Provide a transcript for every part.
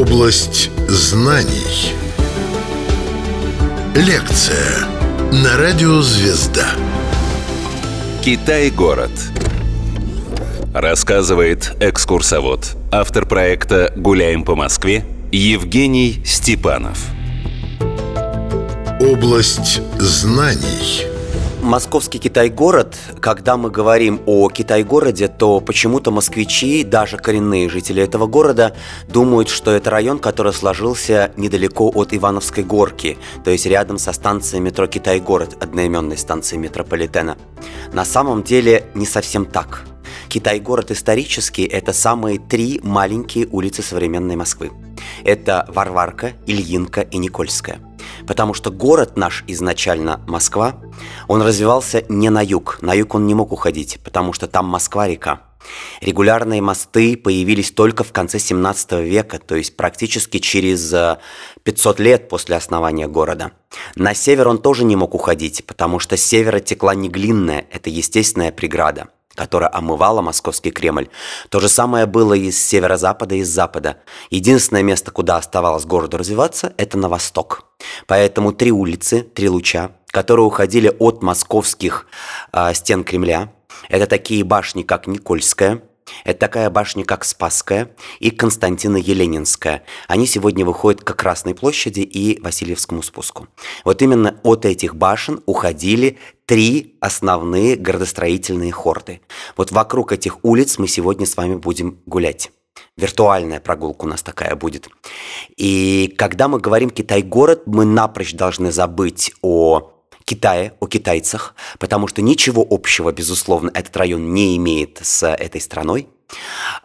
Область знаний. Лекция на радио «Звезда». Китай-город. Рассказывает экскурсовод, автор проекта «Гуляем по Москве» Евгений Степанов. Область знаний. Московский Китай-город, когда мы говорим о Китай-городе, то почему-то москвичи, даже коренные жители этого города, думают, что это район, который сложился недалеко от Ивановской горки, то есть рядом со станцией метро Китай-город, одноименной станции метрополитена. На самом деле не совсем так. Китай-город исторический – это самые три маленькие улицы современной Москвы. Это Варварка, Ильинка и Никольская – потому что город наш изначально Москва, он развивался не на юг. На юг он не мог уходить, потому что там Москва-река. Регулярные мосты появились только в конце 17 века, то есть практически через 500 э, лет после основания города. На север он тоже не мог уходить, потому что с севера текла не глинная, это естественная преграда – которая омывала московский Кремль. То же самое было и с северо-запада, и с запада. Единственное место, куда оставалось городу развиваться, это на восток. Поэтому три улицы, три луча, которые уходили от московских э, стен Кремля, это такие башни, как Никольская, это такая башня, как Спасская и Константино-Еленинская. Они сегодня выходят к Красной площади и Васильевскому спуску. Вот именно от этих башен уходили три основные городостроительные хорды. Вот вокруг этих улиц мы сегодня с вами будем гулять. Виртуальная прогулка у нас такая будет. И когда мы говорим «Китай-город», мы напрочь должны забыть о Китае, о китайцах, потому что ничего общего, безусловно, этот район не имеет с этой страной,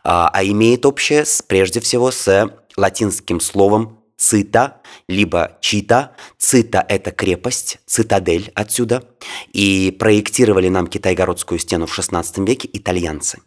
а, а имеет общее прежде всего с латинским словом цита, либо чита. Цита – это крепость, цитадель отсюда. И проектировали нам Китай-городскую стену в XVI веке итальянцы.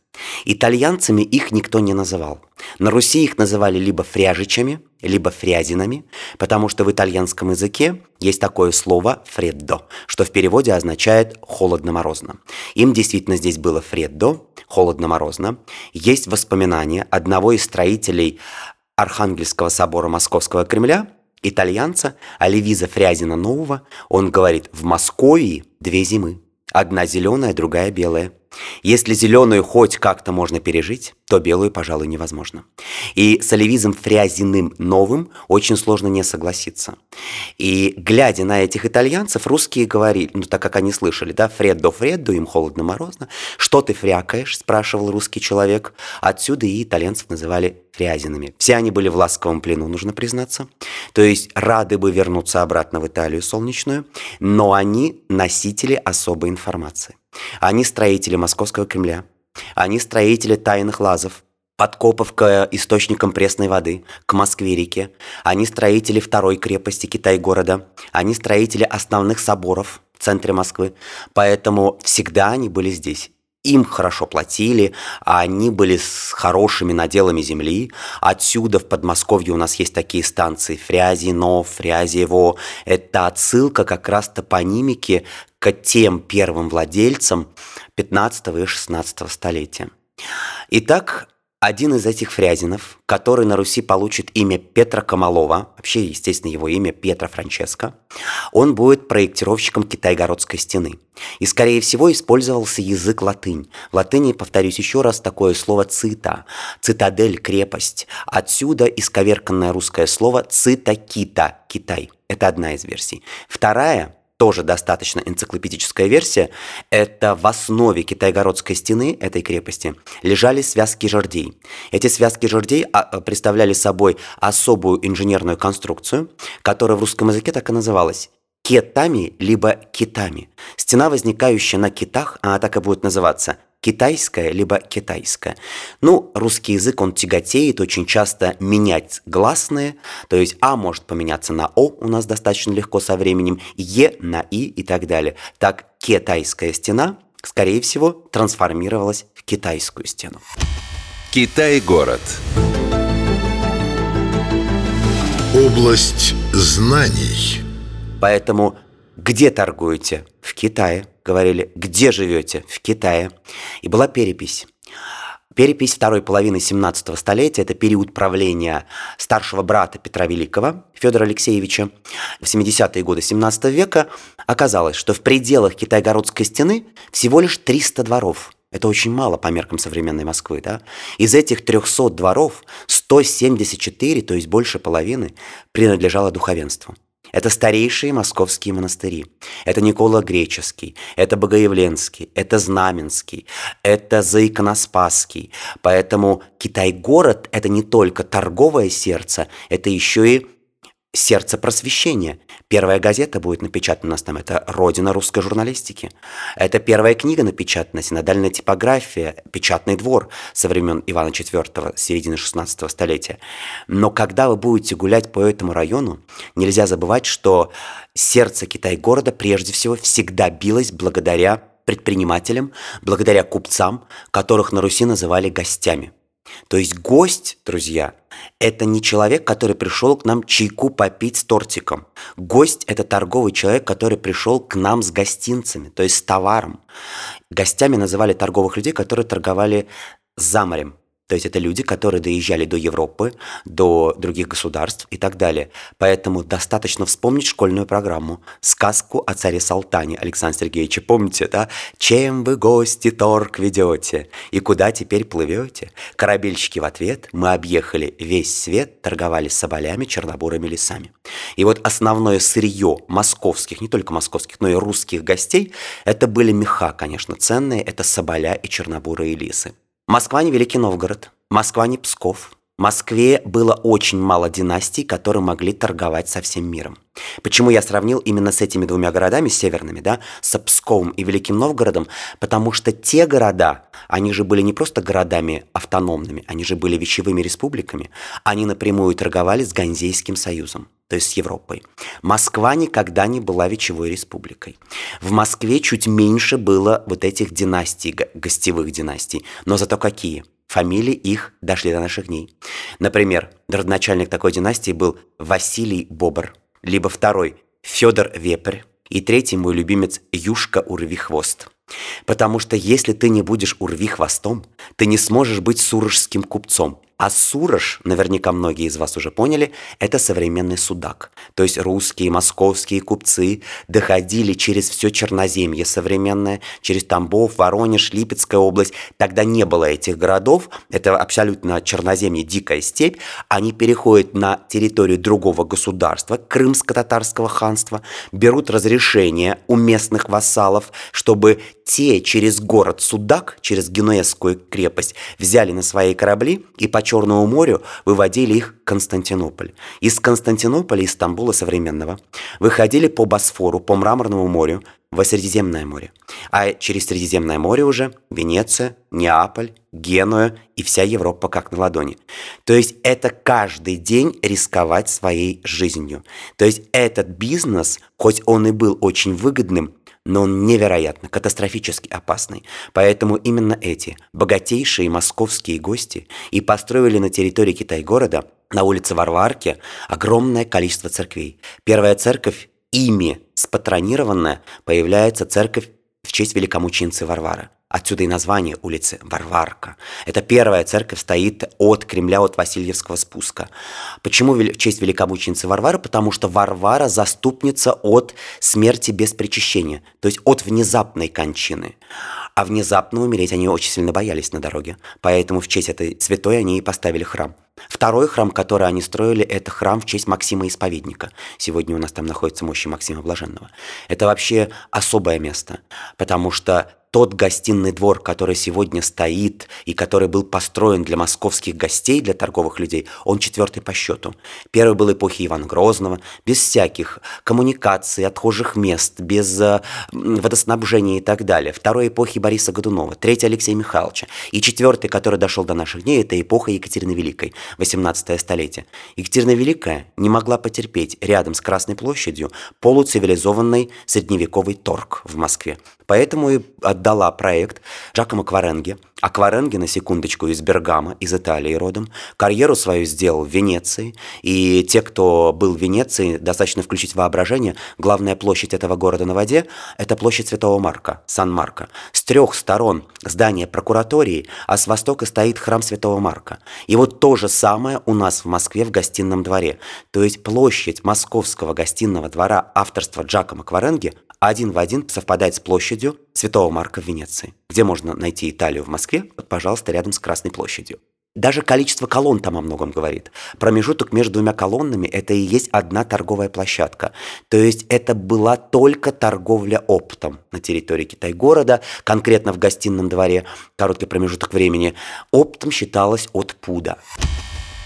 Итальянцами их никто не называл. На Руси их называли либо фряжичами, либо фрязинами, потому что в итальянском языке есть такое слово «фреддо», что в переводе означает «холодно-морозно». Им действительно здесь было «фреддо», холодно-морозно. Есть воспоминания одного из строителей Архангельского собора Московского Кремля, итальянца Оливиза Фрязина Нового, он говорит, в Москве две зимы. Одна зеленая, другая белая. Если зеленую хоть как-то можно пережить, то белую, пожалуй, невозможно. И с Оливизом Фрязиным новым очень сложно не согласиться. И глядя на этих итальянцев, русские говорили, ну так как они слышали, да, Фреддо, Фреддо, им холодно-морозно. Что ты фрякаешь, спрашивал русский человек. Отсюда и итальянцев называли фрязинами. Все они были в ласковом плену, нужно признаться. То есть рады бы вернуться обратно в Италию солнечную, но они носители особой информации. Они строители Московского Кремля. Они строители тайных лазов, подкопов к источникам пресной воды, к Москве-реке. Они строители второй крепости Китай-города. Они строители основных соборов в центре Москвы. Поэтому всегда они были здесь им хорошо платили, а они были с хорошими наделами земли. Отсюда в Подмосковье у нас есть такие станции Фрязино, Фрязево. Это отсылка как раз топонимики к тем первым владельцам 15 и 16 столетия. Итак, один из этих фрязинов, который на Руси получит имя Петра Камалова, вообще, естественно, его имя Петра Франческо, он будет проектировщиком Китай-городской стены. И, скорее всего, использовался язык латынь. В латыни, повторюсь еще раз, такое слово «цита», «цитадель», «крепость». Отсюда исковерканное русское слово «цитакита», «Китай». Это одна из версий. Вторая тоже достаточно энциклопедическая версия, это в основе Китайгородской стены этой крепости лежали связки жердей. Эти связки жердей а, представляли собой особую инженерную конструкцию, которая в русском языке так и называлась кетами либо китами. Стена, возникающая на китах, она так и будет называться китайская либо китайская. Ну, русский язык, он тяготеет очень часто менять гласные, то есть А может поменяться на О у нас достаточно легко со временем, Е на И и так далее. Так китайская стена, скорее всего, трансформировалась в китайскую стену. Китай-город. Область знаний. Поэтому где торгуете? В Китае. Говорили, где живете? В Китае. И была перепись. Перепись второй половины 17 столетия – это период правления старшего брата Петра Великого, Федора Алексеевича. В 70-е годы 17 века оказалось, что в пределах Китайгородской стены всего лишь 300 дворов. Это очень мало по меркам современной Москвы. Да? Из этих 300 дворов 174, то есть больше половины, принадлежало духовенству. Это старейшие московские монастыри. Это Никола Греческий, это Богоявленский, это Знаменский, это Заиконоспасский. Поэтому Китай-город – это не только торговое сердце, это еще и сердце просвещения. Первая газета будет напечатана у нас там, это «Родина русской журналистики». Это первая книга напечатана, синодальная типография, печатный двор со времен Ивана IV, середины 16 столетия. Но когда вы будете гулять по этому району, нельзя забывать, что сердце Китай-города прежде всего всегда билось благодаря предпринимателям, благодаря купцам, которых на Руси называли гостями – то есть гость, друзья, это не человек, который пришел к нам чайку попить с тортиком. Гость – это торговый человек, который пришел к нам с гостинцами, то есть с товаром. Гостями называли торговых людей, которые торговали за морем. То есть это люди, которые доезжали до Европы, до других государств и так далее. Поэтому достаточно вспомнить школьную программу, сказку о царе Салтане Александра Сергеевича. Помните, да? «Чем вы, гости, торг ведете? И куда теперь плывете?» Корабельщики в ответ «Мы объехали весь свет, торговали соболями, чернобурыми лесами». И вот основное сырье московских, не только московских, но и русских гостей, это были меха, конечно, ценные, это соболя и чернобурые лисы. Москва не Великий Новгород, Москва не Псков. В Москве было очень мало династий, которые могли торговать со всем миром. Почему я сравнил именно с этими двумя городами северными, да, с Псковом и Великим Новгородом? Потому что те города, они же были не просто городами автономными, они же были вещевыми республиками. Они напрямую торговали с Ганзейским союзом то есть с Европой. Москва никогда не была вечевой республикой. В Москве чуть меньше было вот этих династий, гостевых династий, но зато какие? Фамилии их дошли до наших дней. Например, родоначальник такой династии был Василий Бобр, либо второй Федор Вепрь, и третий мой любимец Юшка Урвихвост. Потому что если ты не будешь урви хвостом, ты не сможешь быть сурожским купцом. А Сурож, наверняка многие из вас уже поняли, это современный судак. То есть русские, московские купцы доходили через все Черноземье современное, через Тамбов, Воронеж, Липецкая область. Тогда не было этих городов, это абсолютно Черноземье, дикая степь. Они переходят на территорию другого государства, Крымско-татарского ханства, берут разрешение у местных вассалов, чтобы те через город Судак, через Генуэзскую крепость, взяли на свои корабли и по Черному морю выводили их в Константинополь. Из Константинополя, из Стамбула современного, выходили по Босфору, по Мраморному морю, во Средиземное море. А через Средиземное море уже Венеция, Неаполь, Генуя и вся Европа как на ладони. То есть это каждый день рисковать своей жизнью. То есть этот бизнес, хоть он и был очень выгодным, но он невероятно, катастрофически опасный. Поэтому именно эти богатейшие московские гости и построили на территории Китай-города на улице Варварки огромное количество церквей. Первая церковь, ими спатронированная, появляется церковь в честь великомученицы Варвары. Отсюда и название улицы Варварка. Это первая церковь стоит от Кремля, от Васильевского спуска. Почему в честь великомученицы Варвары? Потому что Варвара заступница от смерти без причащения, то есть от внезапной кончины. А внезапно умереть они очень сильно боялись на дороге. Поэтому в честь этой святой они и поставили храм. Второй храм, который они строили, это храм в честь Максима Исповедника. Сегодня у нас там находится мощи Максима Блаженного. Это вообще особое место, потому что тот гостиный двор, который сегодня стоит и который был построен для московских гостей, для торговых людей, он четвертый по счету. Первый был эпохи Ивана Грозного, без всяких коммуникаций, отхожих мест, без э, водоснабжения и так далее. Второй эпохи Бориса Годунова, третий Алексея Михайловича. И четвертый, который дошел до наших дней, это эпоха Екатерины Великой, 18 столетие. Екатерина Великая не могла потерпеть рядом с Красной площадью полуцивилизованный средневековый торг в Москве. Поэтому и отдала проект Джакомо Кваренге. А Кваренге, на секундочку, из Бергама, из Италии родом. Карьеру свою сделал в Венеции. И те, кто был в Венеции, достаточно включить воображение. Главная площадь этого города на воде – это площадь Святого Марка, Сан-Марко. С трех сторон здание прокуратории, а с востока стоит храм Святого Марка. И вот то же самое у нас в Москве в гостином дворе. То есть площадь московского гостиного двора авторства Джакомо Кваренге один в один совпадает с площадью Святого Марка в Венеции. Где можно найти Италию в Москве? Вот, пожалуйста, рядом с Красной площадью. Даже количество колонн там о многом говорит. Промежуток между двумя колоннами – это и есть одна торговая площадка. То есть это была только торговля оптом на территории Китай-города, конкретно в гостином дворе, короткий промежуток времени. Оптом считалось от пуда.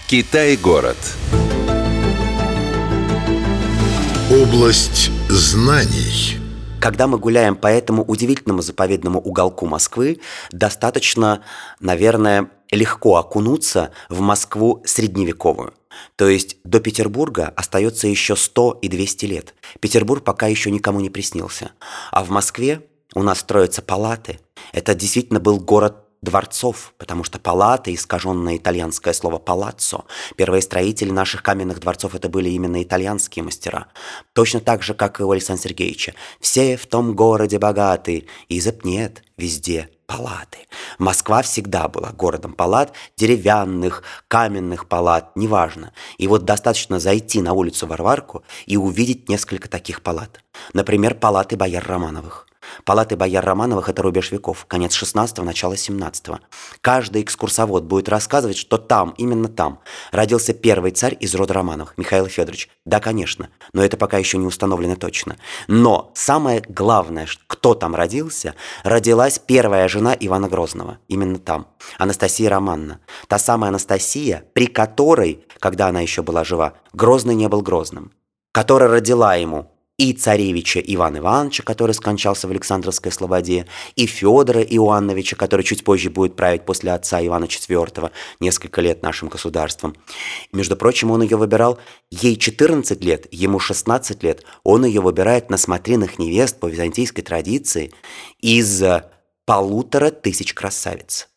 Китай-город. Область знаний. Когда мы гуляем по этому удивительному заповедному уголку Москвы, достаточно, наверное, легко окунуться в Москву средневековую. То есть до Петербурга остается еще 100 и 200 лет. Петербург пока еще никому не приснился. А в Москве у нас строятся палаты. Это действительно был город дворцов, потому что палаты, искаженное итальянское слово «палаццо», первые строители наших каменных дворцов это были именно итальянские мастера. Точно так же, как и у Александра Сергеевича. Все в том городе богаты, изоб нет, везде палаты. Москва всегда была городом палат, деревянных, каменных палат, неважно. И вот достаточно зайти на улицу Варварку и увидеть несколько таких палат. Например, палаты бояр Романовых. Палаты бояр Романовых – это рубеж веков, конец 16-го, начало 17-го. Каждый экскурсовод будет рассказывать, что там, именно там, родился первый царь из рода Романовых, Михаил Федорович. Да, конечно, но это пока еще не установлено точно. Но самое главное, кто там родился, родилась первая жена Ивана Грозного, именно там, Анастасия Романна. Та самая Анастасия, при которой, когда она еще была жива, Грозный не был Грозным которая родила ему и царевича Ивана Ивановича, который скончался в Александровской Слободе, и Федора Иоанновича, который чуть позже будет править после отца Ивана IV несколько лет нашим государством. Между прочим, он ее выбирал, ей 14 лет, ему 16 лет, он ее выбирает на смотринах невест по византийской традиции из полутора тысяч красавиц.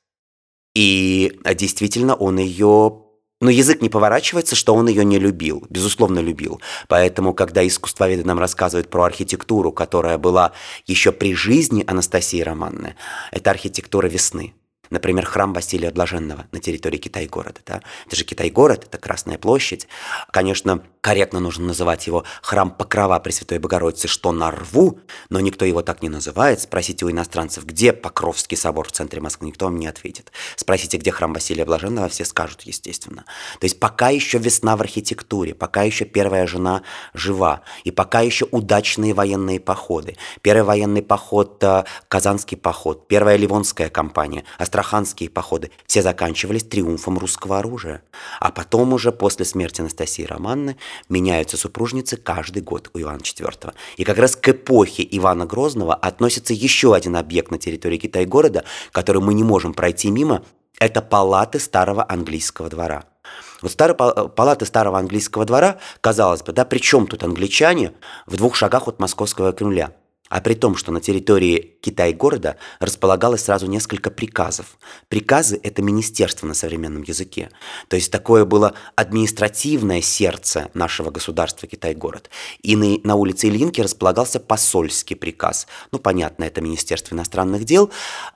И действительно он ее но язык не поворачивается, что он ее не любил, безусловно любил. Поэтому, когда искусствоведы нам рассказывают про архитектуру, которая была еще при жизни Анастасии Романны, это архитектура весны. Например, храм Василия Блаженного на территории Китай-города. Да? Это же Китай-город, это Красная площадь. Конечно, корректно нужно называть его храм Покрова Пресвятой Богородицы, что на рву, но никто его так не называет. Спросите у иностранцев, где Покровский собор в центре Москвы, никто вам не ответит. Спросите, где храм Василия Блаженного, все скажут, естественно. То есть пока еще весна в архитектуре, пока еще первая жена жива, и пока еще удачные военные походы. Первый военный поход, э, Казанский поход, первая Ливонская кампания, астраханские походы, все заканчивались триумфом русского оружия. А потом уже после смерти Анастасии Романны меняются супружницы каждый год у Ивана IV. И как раз к эпохе Ивана Грозного относится еще один объект на территории Китай-города, который мы не можем пройти мимо, это палаты старого английского двора. Вот старые палаты старого английского двора, казалось бы, да, при чем тут англичане в двух шагах от московского Кремля? А при том, что на территории Китай-города располагалось сразу несколько приказов. Приказы – это министерство на современном языке. То есть такое было административное сердце нашего государства Китай-город. И на, на улице Ильинки располагался посольский приказ. Ну, понятно, это Министерство иностранных дел.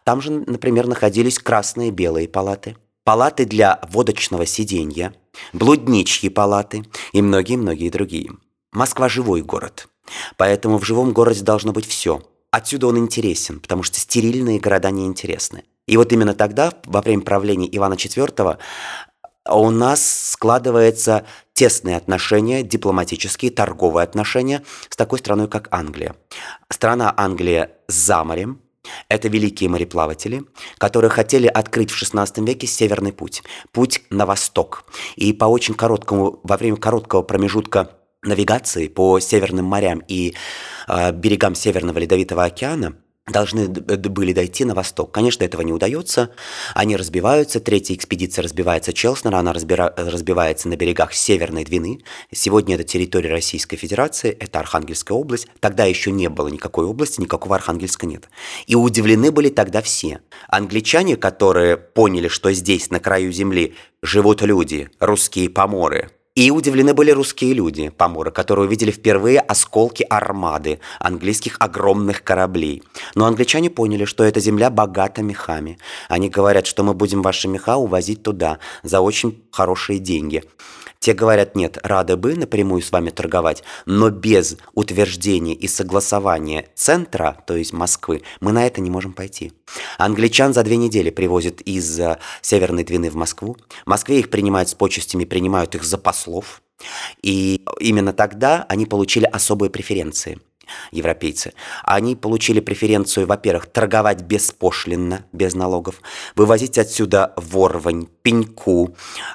Там же, например, находились красные и белые палаты. Палаты для водочного сиденья, блудничьи палаты и многие-многие другие. Москва – живой город – Поэтому в живом городе должно быть все. Отсюда он интересен, потому что стерильные города неинтересны. И вот именно тогда, во время правления Ивана IV, у нас складываются тесные отношения, дипломатические, торговые отношения с такой страной, как Англия. Страна Англия за морем, это великие мореплаватели, которые хотели открыть в XVI веке Северный путь, путь на восток. И по очень короткому, во время короткого промежутка навигации по северным морям и э, берегам Северного Ледовитого океана должны были дойти на восток. Конечно, этого не удается. Они разбиваются. Третья экспедиция разбивается Челснера. Она разбира... разбивается на берегах Северной Двины. Сегодня это территория Российской Федерации. Это Архангельская область. Тогда еще не было никакой области, никакого Архангельска нет. И удивлены были тогда все. Англичане, которые поняли, что здесь, на краю земли, живут люди, русские поморы, и удивлены были русские люди, поморы, которые увидели впервые осколки армады английских огромных кораблей. Но англичане поняли, что эта земля богата мехами. Они говорят, что мы будем ваши меха увозить туда за очень хорошие деньги. Те говорят, нет, рады бы напрямую с вами торговать, но без утверждения и согласования центра, то есть Москвы, мы на это не можем пойти. Англичан за две недели привозят из э, Северной Двины в Москву. В Москве их принимают с почестями, принимают их за послов. И именно тогда они получили особые преференции – европейцы, они получили преференцию, во-первых, торговать беспошлинно, без налогов, вывозить отсюда ворвань, пеньку,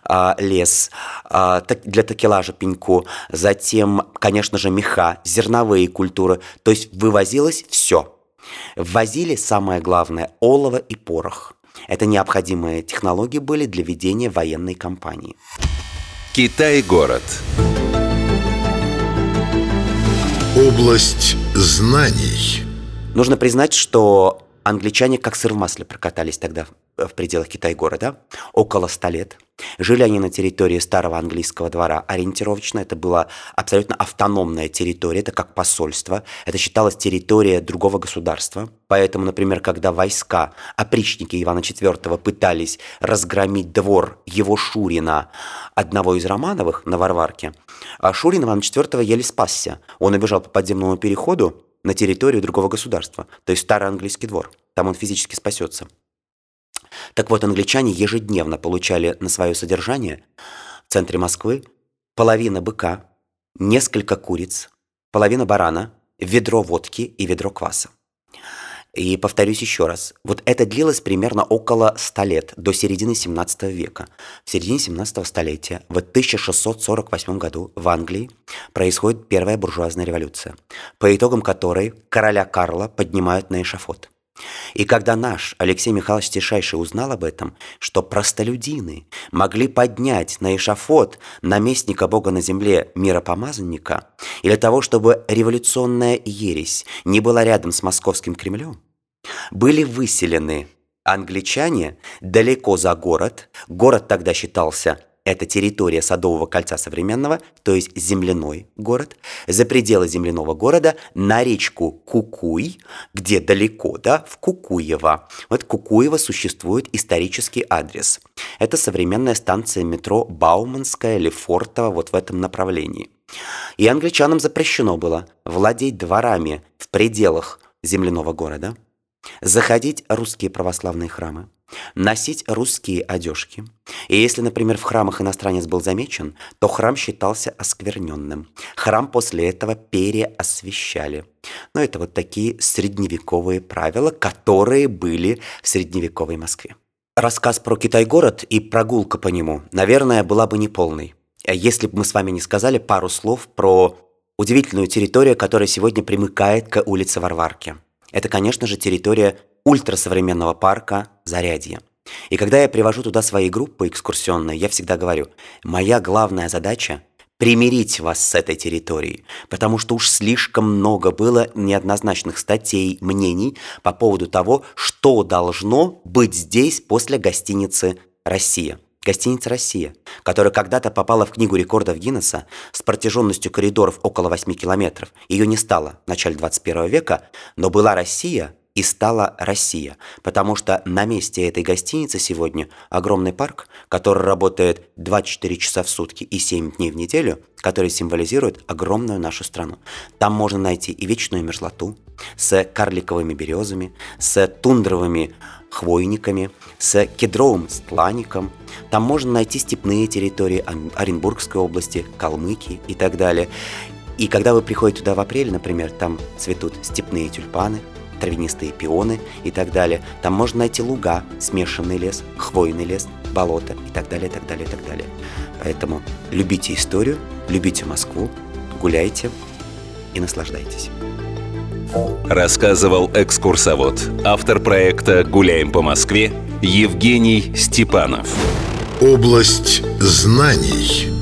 э, лес, э, для такелажа пеньку, затем, конечно же, меха, зерновые культуры, то есть вывозилось все. Ввозили, самое главное, олово и порох. Это необходимые технологии были для ведения военной кампании. Китай-город. Область знаний. Нужно признать, что англичане как сыр в масле прокатались тогда в пределах Китай-города, около ста лет. Жили они на территории старого английского двора ориентировочно. Это была абсолютно автономная территория, это как посольство. Это считалось территория другого государства. Поэтому, например, когда войска, опричники Ивана IV пытались разгромить двор его Шурина, одного из Романовых на Варварке, а Шурин Ивана IV еле спасся. Он убежал по подземному переходу на территорию другого государства, то есть старый английский двор. Там он физически спасется. Так вот, англичане ежедневно получали на свое содержание в центре Москвы половина быка, несколько куриц, половина барана, ведро водки и ведро кваса. И повторюсь еще раз, вот это длилось примерно около 100 лет, до середины 17 века. В середине 17 столетия, в 1648 году в Англии происходит первая буржуазная революция, по итогам которой короля Карла поднимают на эшафот – и когда наш Алексей Михайлович Тишайший узнал об этом, что простолюдины могли поднять на эшафот наместника Бога на земле миропомазанника, и для того, чтобы революционная ересь не была рядом с московским Кремлем, были выселены англичане далеко за город. Город тогда считался это территория Садового кольца современного, то есть земляной город, за пределы земляного города на речку Кукуй, где далеко, да, в Кукуево. Вот Кукуево существует исторический адрес. Это современная станция метро Бауманская или Фортова вот в этом направлении. И англичанам запрещено было владеть дворами в пределах земляного города, заходить русские православные храмы, носить русские одежки. И если, например, в храмах иностранец был замечен, то храм считался оскверненным. Храм после этого переосвещали. Но это вот такие средневековые правила, которые были в средневековой Москве. Рассказ про Китай-город и прогулка по нему, наверное, была бы неполной, если бы мы с вами не сказали пару слов про удивительную территорию, которая сегодня примыкает к улице Варварки. Это, конечно же, территория ультрасовременного парка Зарядье. И когда я привожу туда свои группы экскурсионные, я всегда говорю, моя главная задача примирить вас с этой территорией, потому что уж слишком много было неоднозначных статей, мнений по поводу того, что должно быть здесь после гостиницы «Россия». Гостиница «Россия», которая когда-то попала в книгу рекордов Гиннесса с протяженностью коридоров около 8 километров. Ее не стало в начале 21 века, но была Россия и стала Россия, потому что на месте этой гостиницы сегодня огромный парк, который работает 24 часа в сутки и 7 дней в неделю, который символизирует огромную нашу страну. Там можно найти и вечную мерзлоту с карликовыми березами, с тундровыми хвойниками, с кедровым стланником. Там можно найти степные территории Оренбургской области, Калмыкии и так далее. И когда вы приходите туда в апреле, например, там цветут степные тюльпаны – травянистые пионы и так далее. Там можно найти луга, смешанный лес, хвойный лес, болото и так далее, и так далее, и так далее. Поэтому любите историю, любите Москву, гуляйте и наслаждайтесь. Рассказывал экскурсовод, автор проекта «Гуляем по Москве» Евгений Степанов. Область знаний.